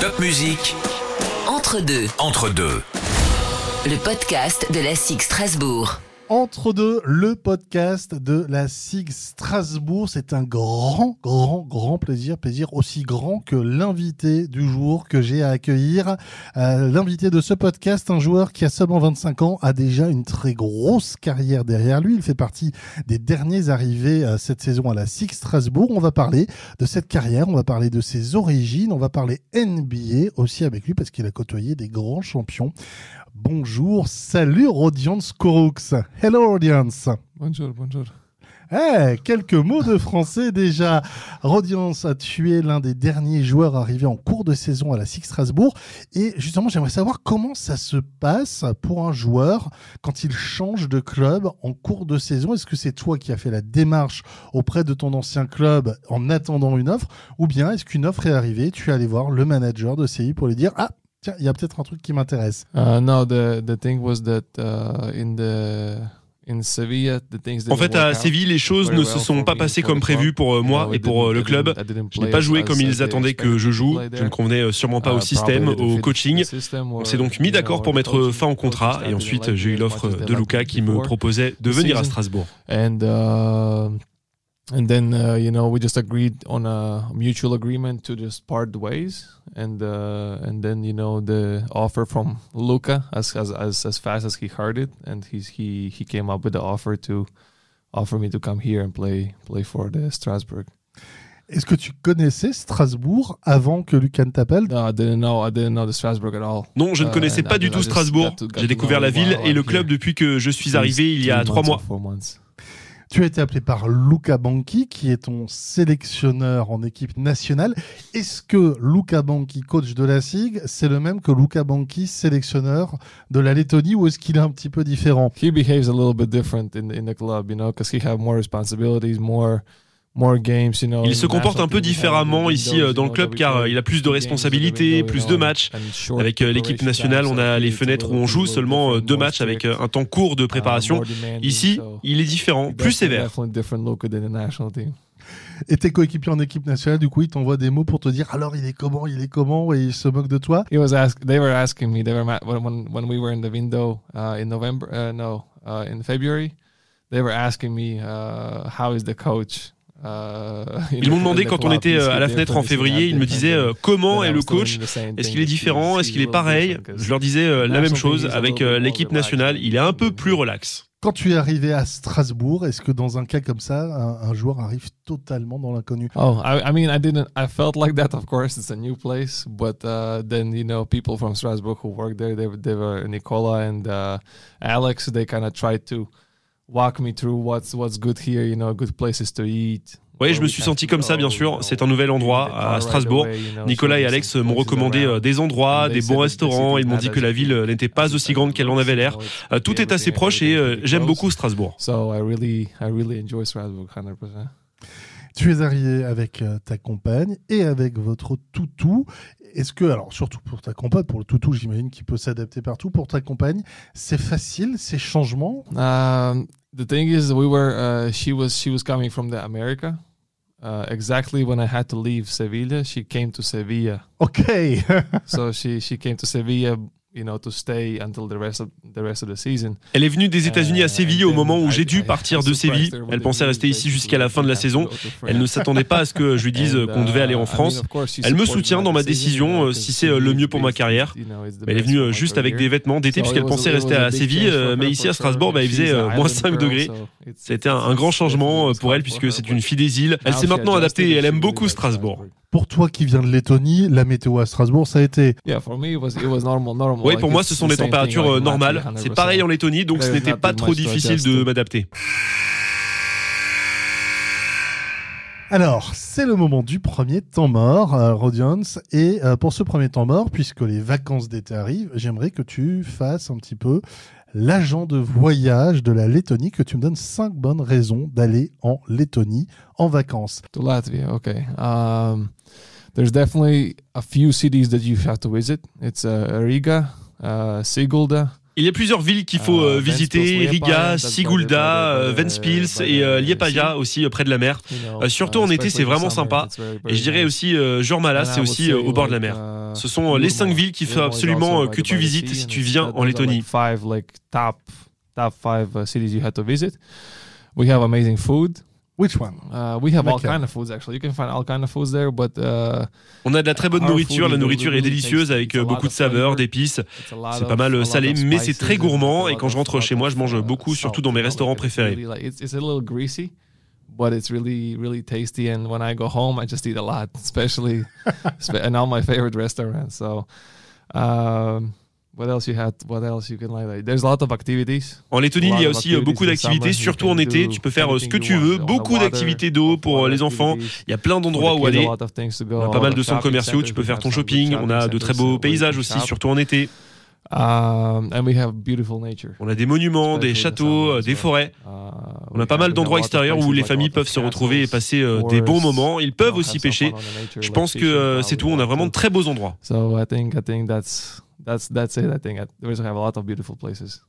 Top musique. Entre deux, Entre deux. le podcast de la SIG Strasbourg. Entre deux, le podcast de la SIG Strasbourg. C'est un grand, grand, grand plaisir. Plaisir aussi grand que l'invité du jour que j'ai à accueillir. Euh, l'invité de ce podcast, un joueur qui a seulement 25 ans, a déjà une très grosse carrière derrière lui. Il fait partie des derniers arrivés euh, cette saison à la SIG Strasbourg. On va parler de cette carrière, on va parler de ses origines, on va parler NBA aussi avec lui parce qu'il a côtoyé des grands champions. Bonjour, salut Rodion Skorux. Hello Rodiance. Bonjour, bonjour. Eh, quelques mots de français déjà. Rodiance a tué l'un des derniers joueurs arrivés en cours de saison à la SIG Strasbourg. Et justement, j'aimerais savoir comment ça se passe pour un joueur quand il change de club en cours de saison. Est-ce que c'est toi qui as fait la démarche auprès de ton ancien club en attendant une offre? Ou bien est-ce qu'une offre est arrivée, tu es allé voir le manager de CI pour lui dire Ah, tiens, il y a peut-être un truc qui m'intéresse Uh, no, the the thing was that uh, in the in Sevilla, the things. En fait, à Séville, les choses ne se sont pas passées comme prévu pour euh, moi et pour euh, le club. Je n'ai pas joué comme ils attendaient que je joue. Je ne convenais euh, sûrement pas au système, au coaching. On s'est donc mis d'accord pour mettre fin au contrat et ensuite j'ai eu l'offre de Luca qui me proposait de venir à Strasbourg. And then uh, you know we just agreed on a mutual agreement to just part ways. And uh, and then you know the offer from Luca as as as, as fast as he heard it, and he's he he came up with the offer to offer me to come here and play play for the Strasbourg. Est-ce que tu connaissais Strasbourg avant que Lucan t'appelle? No, I didn't know. I didn't know the Strasbourg at all. Non, je ne Uh, connaissais pas du tout Strasbourg. J'ai découvert la ville et le club depuis que je suis arrivé il y a trois months mois. Tu as été appelé par Luca Banchi, qui est ton sélectionneur en équipe nationale. Est-ce que Luca Banchi, coach de la SIG, c'est le même que Luca Banchi, sélectionneur de la Lettonie, ou est-ce qu'il est un petit peu différent? He behaves a little bit different in in the club, you know, because he have more responsibilities, more more games, you know. Il se comporte un peu différemment ici euh, dans le club car euh, il a plus de responsabilités, plus de matchs. Avec euh, l'équipe preparation nationale, on a les fenêtres où on joue different, seulement deux more matchs avec un temps court de uh, préparation. Ici, il est différent, he plus sévère. Definitely different look than the national team. Et tes coéquipiers en équipe nationale, du coup, ils t'envoient des mots pour te dire alors il est comment, il est comment, et ils se moquent de toi? They were asking me. They were ma- when when when we were in the window uh, in November. Uh, no, uh, in February. They were asking me uh, how is the coach? Uh, in Ils m'ont demandé quand on était euh, à la fenêtre en février, ils me different? disaient euh, comment est I le coach them the same Est-ce thing. qu'il est différent Is Est-ce qu'il he est pareil Je leur disais euh, la même national chose team is a avec euh, l'équipe more relaxed nationale. Il est un peu plus relax. Quand tu es arrivé à Strasbourg, est-ce que dans un cas comme ça, un, un joueur arrive totalement dans l'inconnu? Oh, I, I mean, I didn't. I felt like that. Of course, it's a new place, but uh, then you know, people from Strasbourg who work there, they, were- they were Nicola and uh, Alex. They kind of tried to walk me through what's what's good here. You know, good places to eat. Oui, je me suis senti comme ça, bien sûr. C'est un nouvel endroit à Strasbourg. Nicolas et Alex m'ont recommandé euh, des endroits, des bons restaurants. Ils m'ont dit que la ville euh, n'était pas aussi grande qu'elle en avait l'air. Euh, Tout est assez proche et j'aime beaucoup Strasbourg. So I really, I really enjoy Strasbourg, hundred percent. Tu es arrivé avec euh, ta compagne et avec votre toutou. Est-ce que, alors surtout pour ta compagne, pour le toutou, j'imagine qu'il peut s'adapter partout. Pour ta compagne, c'est facile ces changements Um, the thing is, we were. Uh, she was. She was coming from the America. Uh, exactly when I had to leave Sevilla, she came to Sevilla. Ok. so she she came to Sevilla, you know, to stay until the rest of the rest of the season. Elle est venue des États-Unis à Uh, Séville au moment où I- j'ai dû partir de Séville. Elle the pensait rester ici jusqu'à la fin de la saison. Elle ne France. s'attendait pas à ce que je lui dise qu'on devait aller uh, en I mean, France. Elle me soutient dans ma décision, euh, si c'est, euh, le mieux pour ma carrière. elle est venue euh, juste avec des vêtements d'été puisqu'elle it was pensait rester à Séville, euh, mais ici à Strasbourg, bah, il faisait euh, moins island 5 girl, degrés. C'était un, un grand changement euh, pour elle puisque c'est une fille des îles. Elle s'est maintenant adaptée et elle aime beaucoup Strasbourg. Pour toi qui viens de Lettonie, la météo à Strasbourg, ça a été Yeah, for me it was it was normal, normal. Oui, Like, pour moi, ce sont des températures like euh, normales. C'est 100%. pareil en Lettonie, donc ce n'était pas trop difficile de m'adapter. Alors, c'est le moment du premier temps mort, euh, Rodiance. Et euh, pour ce premier temps mort, puisque les vacances d'été arrivent, j'aimerais que tu fasses un petit peu l'agent de voyage de la Lettonie, que tu me donnes cinq bonnes raisons d'aller en Lettonie en vacances. to Latvia. Okay. Um, there's definitely a few cities that you have to visit. It's uh, Riga, uh, Sigulda, Il y a plusieurs villes qu'il faut Euh, euh, visiter Riga, Sigulda, euh, Ventspils et euh. Liepaja aussi près de la mer. Euh, surtout en été, c'est vraiment sympa. Et je dirais aussi And c'est aussi au bord de la mer. uh, Ce sont les cinq villes qu'il faut absolument que tu visites si tu viens en Lettonie. Top top five cities you have to visit. We have amazing food. Which one? Uh, we have all kind of foods actually. You can find all kind of foods there, but uh, on a de la très bonne nourriture. La nourriture est délicieuse avec beaucoup de saveurs, d'épices. C'est pas mal salé, mais c'est très gourmand. Et quand je rentre chez moi, je mange beaucoup, surtout dans mes restaurants préférés. It's a little greasy, but it's really really tasty. And when I go home, I just eat a lot, especially and all my favorite restaurants. So. Um, What else you had? What else you can like? There's a lot of activities. En Lettonie, il y a aussi euh, beaucoup d'activités, surtout en été. Tu peux faire euh, ce que tu veux. Beaucoup d'activités d'eau pour euh, les enfants. Il y a plein d'endroits où aller. On a pas mal de centres commerciaux. Tu peux faire ton shopping. On a de très beaux paysages aussi, surtout en été. Um, and we have beautiful nature. On a des monuments, des châteaux, des forêts. Uh, On a pas mal d'endroits extérieurs où les familles peuvent se retrouver et passer des bons moments. Ils peuvent aussi pêcher. Je pense que c'est tout. On a vraiment de très beaux endroits. So I think I think that's that's that's it. I think we have a lot of beautiful places.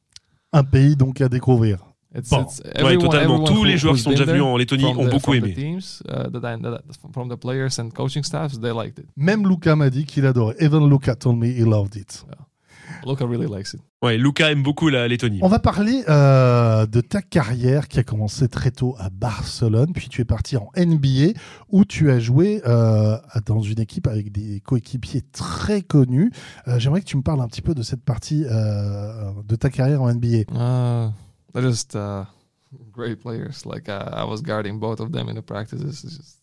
Un pays donc à découvrir. It's, bon. it's everyone, ouais, totalement. Tous les joueurs qui sont déjà venus en Lettonie ont beaucoup aimé. Teams, uh, that I, that, from the players and coaching staffs, they liked it. Même Luca m'a dit qu'il adorait. Even Luca told me he loved it. Yeah. Luca really likes it. Ouais, Luca aime beaucoup la Lettonie. On va parler euh, de ta carrière qui a commencé très tôt à Barcelone, puis tu es parti en NBA où tu as joué euh, dans une équipe avec des coéquipiers très connus. Euh, J'aimerais que tu me parles un petit peu de cette partie euh, de ta carrière en NBA. Uh, they're just uh, great players. Like uh, I was guarding both of them in the practices. It's just,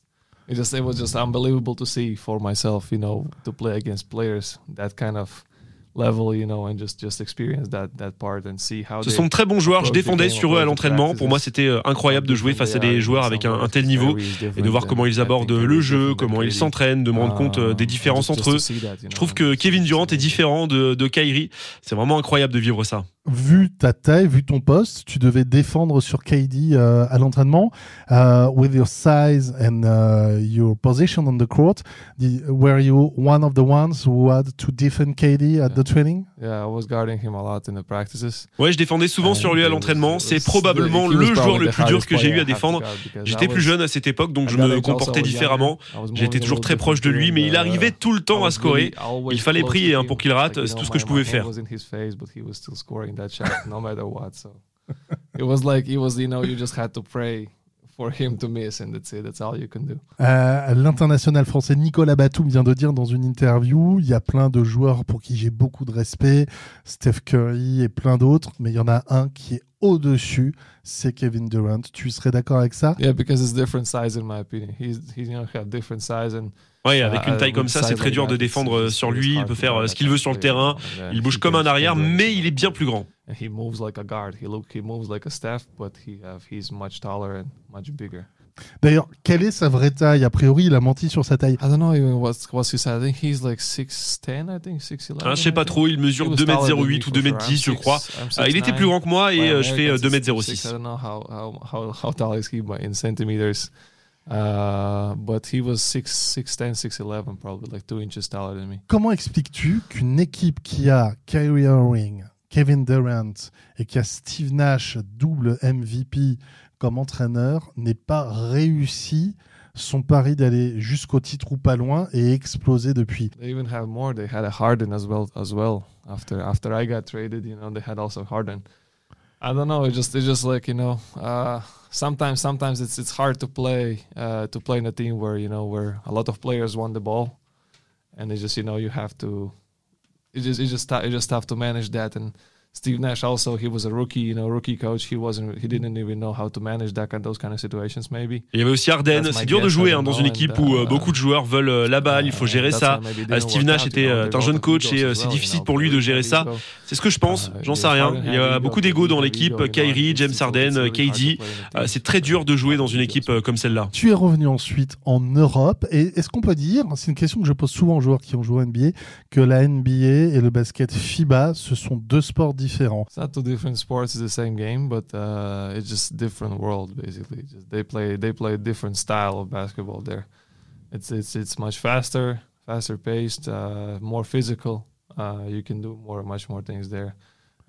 it just it was just unbelievable to see for myself, you know, to play against players that kind of level, you know, and just just experience that that part and see how. Ce sont de très bons joueurs. Je défendais sur eux à l'entraînement. Pour moi, c'était euh, incroyable de jouer face à des joueurs avec un, un tel niveau et de voir comment ils abordent le jeu, comment ils s'entraînent, de me rendre compte euh, des différences entre eux. Je trouve que Kevin Durant est différent de, de Kyrie. C'est vraiment incroyable de vivre ça vu ta taille, vu ton poste, tu devais défendre sur KD euh, à l'entraînement. Uh, with your size and uh, your position on the court, were you one of the ones who had to defend KD at the training? Yeah, I was guarding him a lot in the practices. Ouais, je défendais souvent sur lui à l'entraînement. C'est probablement le joueur le plus dur que j'ai eu à défendre. J'étais plus jeune à cette époque, donc je me comportais différemment. J'étais toujours très proche de lui, mais il arrivait tout le temps à scorer. Il fallait prier hein, pour qu'il rate. C'est tout ce que je pouvais faire. That shot no matter what. So it was like it was you know you just had to pray for him to miss and that's it. That's all you can do. Euh, L'international français Nicolas Batum vient de dire dans une interview, il y a plein de joueurs pour qui j'ai beaucoup de respect, Steph Curry et plein d'autres, mais il y en a un qui est au-dessus, c'est Kevin Durant. Tu serais d'accord avec ça? Yeah, because it's different size in my opinion. He's he's you know have different size and Oui, avec une taille comme ça, c'est très dur de défendre sur lui. Il peut faire ce qu'il veut sur le terrain. Il bouge comme un arrière, mais il est bien plus grand. D'ailleurs, quelle est sa vraie taille? A priori, il a menti sur sa taille. I don't know even what's, what's his I think he's like 6'10, I think 6'11. Ah, je sais pas trop, il mesure 2m08 ou 2m10, je crois. Ah, il était plus grand que moi et euh, je fais 2m06. I don't know how, how, how, how tall is he in centimeters. Uh, but he was 6, 6'10, 6'11, probably like 2 inches taller than me. Comment expliques-tu qu'une équipe qui a Kyrie Irving, Kevin Durant et qui a Steve Nash, double MVP, comme entraîneur, n'ait pas réussi son pari d'aller jusqu'au titre ou pas loin et exploser depuis. They even have more. They had a Harden as well. As well after after I got traded, you know, they had also Harden. I don't know. It's just it's just like you know. Uh, sometimes sometimes it's it's hard to play uh, to play in a team where you know where a lot of players want the ball, and it's just you know you have to. It's just it's just it's just tough to manage that and Steve Nash also he was a rookie, you know, rookie coach. He wasn't he didn't even know how to manage that kind those kind of situations maybe. Il y avait aussi Arden. C'est dur de jouer hein, dans une équipe où uh, beaucoup de joueurs veulent euh, la balle. Il faut gérer ça. Uh, Steve Nash était euh, un jeune coach et euh, c'est difficile pour lui de gérer ça. C'est ce que je pense. Uh, J'en sais rien. Il y a beaucoup d'ego dans l'équipe. Kyrie, James Harden, KD. C'est très dur de jouer dans une équipe comme celle-là. Tu es revenu ensuite en Europe et est-ce qu'on peut dire, c'est une question que je pose souvent aux joueurs qui ont joué au NBA, que la NBA et le basket FIBA ce sont deux sports différents. It's not two different sports. It's the same game, but uh, it's just different world basically. Just they play they play a different style of basketball there. It's it's it's much faster, faster paced, uh, more physical. Uh, you can do more, much more things there.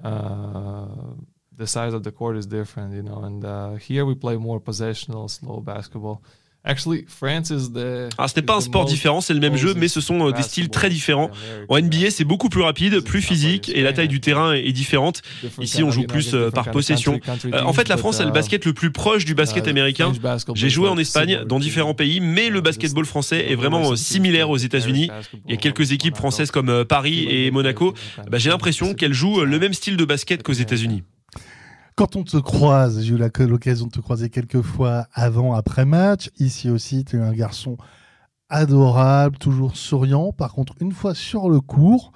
Uh, the size of the court is different, you know. And uh, here we play more possessional, slow basketball Actually, France is the, ah, ce n'est pas un sport différent, c'est le même jeu, mais ce sont euh, des styles très différents. En NBA, c'est beaucoup plus rapide, plus physique, et la taille du terrain est différente. Ici, on joue plus euh, par possession. Euh, en fait, la France a le basket le plus proche du basket américain. J'ai joué en Espagne, dans différents pays, mais le basketball français est vraiment similaire aux États-Unis. Il y a quelques équipes françaises comme Paris et Monaco. Bah, j'ai l'impression qu'elles jouent le même style de basket qu'aux États-Unis. Quand on te croise, j'ai eu l'occasion de te croiser quelques fois avant, après match. Ici aussi, tu es un garçon adorable, toujours souriant. Par contre, une fois sur le court,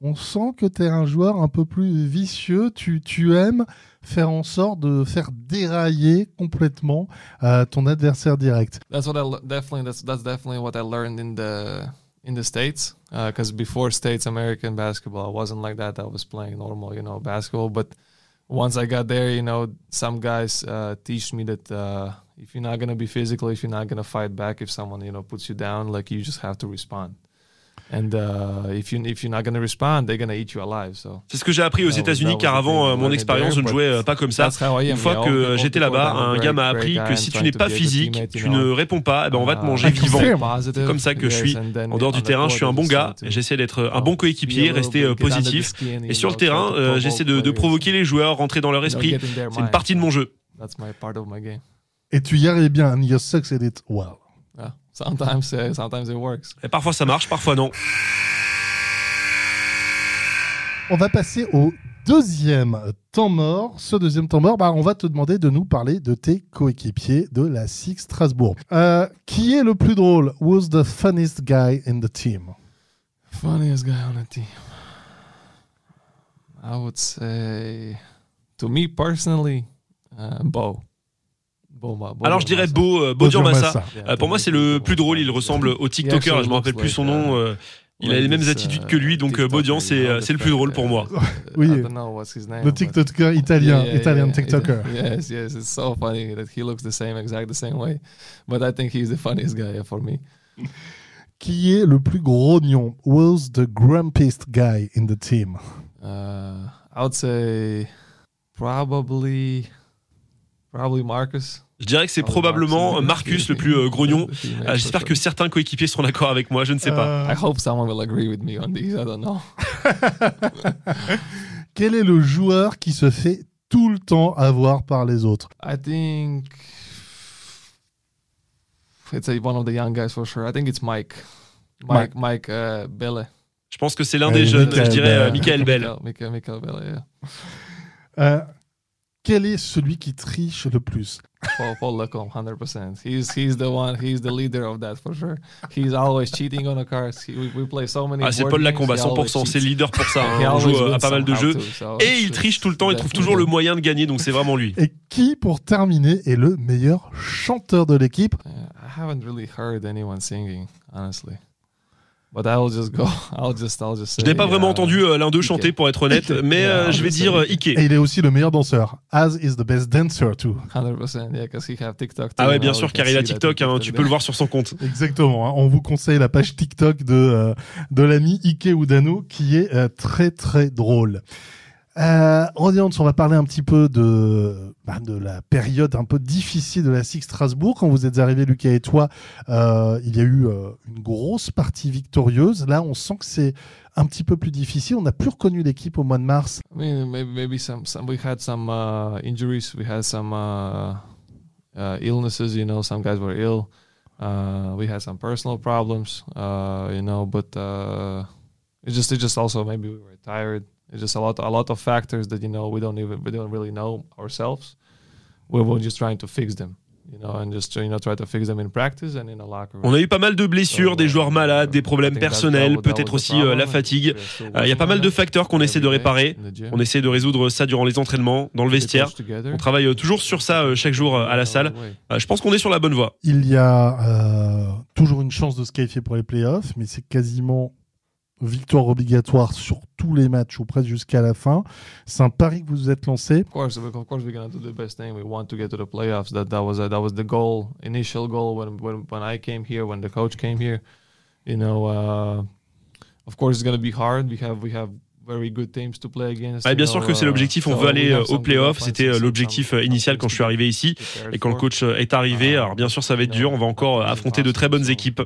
on sent que tu es un joueur un peu plus vicieux. Tu, tu aimes faire en sorte de faire dérailler complètement euh, ton adversaire direct. That's what I definitely that's that's definitely what I learned in the in the states because uh, before states American basketball I wasn't like that. I was playing normal, you know, basketball, but once I got there, you know, some guys uh, teach me that uh, if you're not gonna be physical, if you're not gonna fight back, if someone you know puts you down, like you just have to respond. And uh, if you if you're not gonna respond, they're gonna eat you alive. So. C'est ce que j'ai appris aux États-Unis, car avant euh, mon expérience, je ne jouais euh, pas comme ça. Une fois que j'étais là-bas, un gars m'a appris que si tu n'es pas physique, tu ne réponds pas, eh ben on va te manger vivant. C'est comme ça que je suis. En dehors du terrain, je suis un bon gars. J'essaie d'être un bon coéquipier, rester euh, positif. Et sur le terrain, j'essaie de, de provoquer les joueurs, rentrer dans leur esprit. C'est une partie de mon jeu. Et tu y arrives bien. And you succeeded it well. Sometimes, uh, sometimes it works. Et parfois ça marche, parfois non. On va passer au deuxième temps mort. Ce deuxième temps mort, bah, on va te demander de nous parler de tes coéquipiers de la Six Strasbourg. Euh, qui est le plus drôle? Who's the funniest guy in the team? Funniest guy on the team. I would say, to me personally, uh, Bo. Alors je dirais Beau, euh, Beau Durmassa. Euh, pour moi c'est le plus drôle, il ressemble au TikToker, je me rappelle plus son nom. Euh, il a les mêmes attitudes que lui, donc Baudian, c'est le plus drôle pour moi. Oui, le TikToker italien, italien TikToker. Yes, yes, it's so funny that he looks the same, exact the same way. But I think he's the funniest guy for me. Qui est le plus grognon? Who's the grumpiest guy in the team? Uh, I would say probably, probably Marcus. Je dirais que c'est ah, probablement Marcus le plus euh, grognon. Euh, j'espère que certains coéquipiers seront d'accord avec moi, je ne sais pas. I hope someone will agree with me on this, I don't know. Quel est le joueur qui se fait tout le temps avoir par les autres? I think it's one of the young guys for sure. I think it's Mike. Mike, Mike, uh, Belle. Je pense que c'est l'un des jeunes, je dirais euh, Michael Bell. Michael, Michael Bell, yeah. Euh, quel est celui qui triche le plus? Paul, Paul Lecombe, 100%. He's, he's the one, he's the leader of that for sure. He's always cheating on the cards. He, we, we play so many ah, c'est Paul Lacombe à 100%, c'est le leader pour ça. Hein. On joue à pas mal de jeux. Et il triche tout le temps, il trouve toujours le moyen de gagner, donc c'est vraiment lui. Et qui, pour terminer, est le meilleur chanteur de l'équipe? I haven't really heard anyone singing, honestly. But I'll just go. I'll just, I'll just say, je n'ai pas vraiment entendu euh, l'un d'eux chanter pour être honnête, mais euh, je vais dire euh, Ike. Et il est aussi le meilleur danseur. As is the best dancer too. 100%, yeah, because he have TikTok. Too, ah ouais, bien sûr, car il a TikTok. Hein, tu peux le voir sur son compte. Exactement. Hein, on vous conseille la page TikTok de de l'ami Ike Udano, qui est très très drôle. Euh, on va parler un petit peu de, bah, de la période un peu difficile de la Six Strasbourg. Quand vous êtes arrivés, Lucas et toi, euh, il y a eu euh, une grosse partie victorieuse. Là, on sent que c'est un petit peu plus difficile. On n'a plus reconnu l'équipe au mois de mars. I mean, maybe, maybe some, some, we had some uh, injuries, we had some uh, uh, illnesses. You know, some guys were ill. Uh, we had some personal problems. Uh, you know, but uh, it just, it just also maybe we were tired. It's just a lot, a lot of factors that you know we don't even we don't really know ourselves. We were just trying to fix them. You know, and just, you know, try to fix them in practice and in a locker room. On a eu pas mal de blessures, des joueurs malades, des problèmes personnels, peut-être aussi euh, la fatigue. Euh, il y a pas mal de facteurs qu'on essaie de réparer. On essaie de résoudre ça durant les entraînements, dans le vestiaire. On travaille euh, toujours sur ça chaque jour à la salle. Je pense qu'on est sur la bonne voie. Il y a toujours une chance de se qualifier pour les playoffs, mais c'est quasiment victoire obligatoire sur tous les matchs ou presque jusqu'à la fin. C'est un pari que vous vous êtes lancé. Of course, of course, we're gonna do the best thing. We want to get to the playoffs. That that was a, that was the goal, initial goal when when when I came here, when the coach came here. You know, uh, of course, it's gonna be hard. We have we have bien sûr que c'est l'objectif, on veut aller au playoff, c'était l'objectif initial quand je suis arrivé ici et quand le coach est arrivé. Alors bien sûr ça va être dur, on va encore affronter de très bonnes équipes.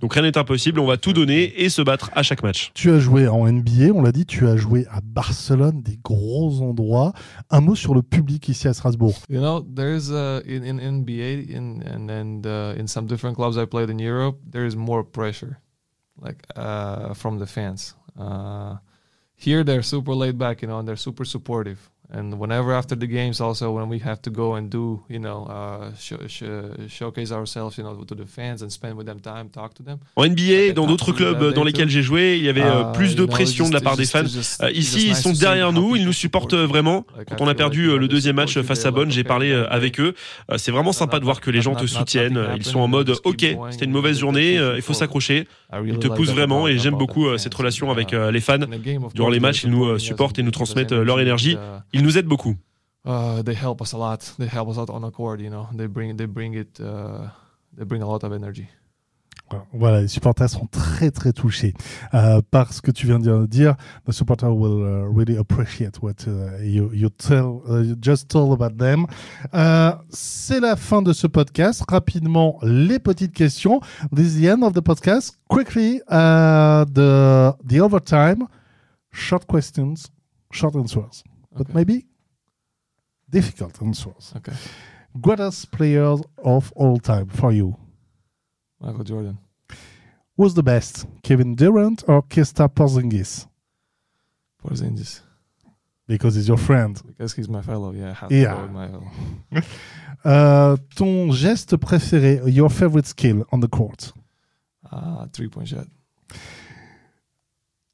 Donc rien n'est impossible, on va tout donner et se battre à chaque match. Tu as joué en NBA, on l'a dit, tu as joué à Barcelone, des gros endroits. Un mot sur le public ici à Strasbourg. You know, there's uh, in, in NBA in, and, and uh, in some different clubs I played in Europe, there is more pressure, like uh, from the fans. Uh, here they're super laid back, you know, and they're super supportive. And whenever after the games also when we have to go and do you know uh, sh sh showcase ourselves you know to the fans and spend with them time talk to them. En NBA dans d'autres clubs dans lesquels j'ai joué il y avait uh, plus de pression de la part des fans. uh, ici ils sont derrière nous ils nous supportent vraiment. quand on a perdu le deuxième match face à Bonn j'ai parlé euh, avec eux. Euh, c'est vraiment sympa de voir que les gens te soutiennent ils sont en mode ok c'était une mauvaise journée euh, il faut s'accrocher. Ils te poussent vraiment et j'aime beaucoup cette relation avec les fans. Durant les matchs ils nous supportent et nous transmettent leur énergie ils nous aident beaucoup. Uh, they help us a lot. They help us out on the court. You know, they bring they bring it. Uh, they bring a lot of energy. Voilà, les supporters sont très très touchés euh, par ce que tu viens de dire. The supporters will uh, really appreciate what uh, you, you tell, uh, you just told about them. Euh, c'est la fin de ce podcast. Rapidement, les petites questions. This is the end of the podcast. Quickly, uh, the the overtime. Short questions, short answers. But maybe difficult answers. Okay. Greatest players of all time for you? Michael Jordan. Who's the best, Kevin Durant or Kesta Porzingis? Porzingis. Because he's your friend. Because he's my fellow, yeah. yeah. My uh, ton geste préféré, your favorite skill on the court? Uh, three-point shot.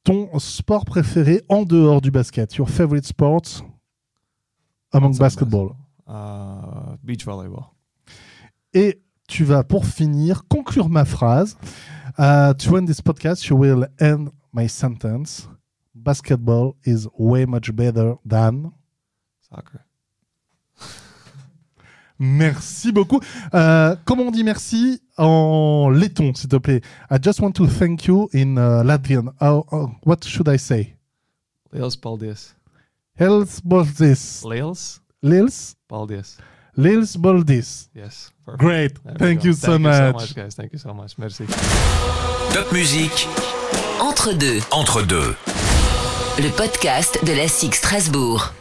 Ton sport préféré en dehors du basket, your favorite sport among basketball? Uh, beach volleyball. Et tu vas pour finir conclure ma phrase. Uh, to end this podcast, you will end my sentence. Basketball is way much better than soccer. Merci beaucoup. Euh, comment on dit merci en letton, s'il te plaît? I just want to thank you in uh, Latvian. Uh, uh, what should I say? Liels paldies. Liels paldies. Liels. Liels. Paldies. Liels paldies. Yes. Perfect. Great. Thank you, so, Thank much. you so much, guys. Thank you so much. Merci. Top musique. Entre deux. Entre deux. Le podcast de la SIG Strasbourg.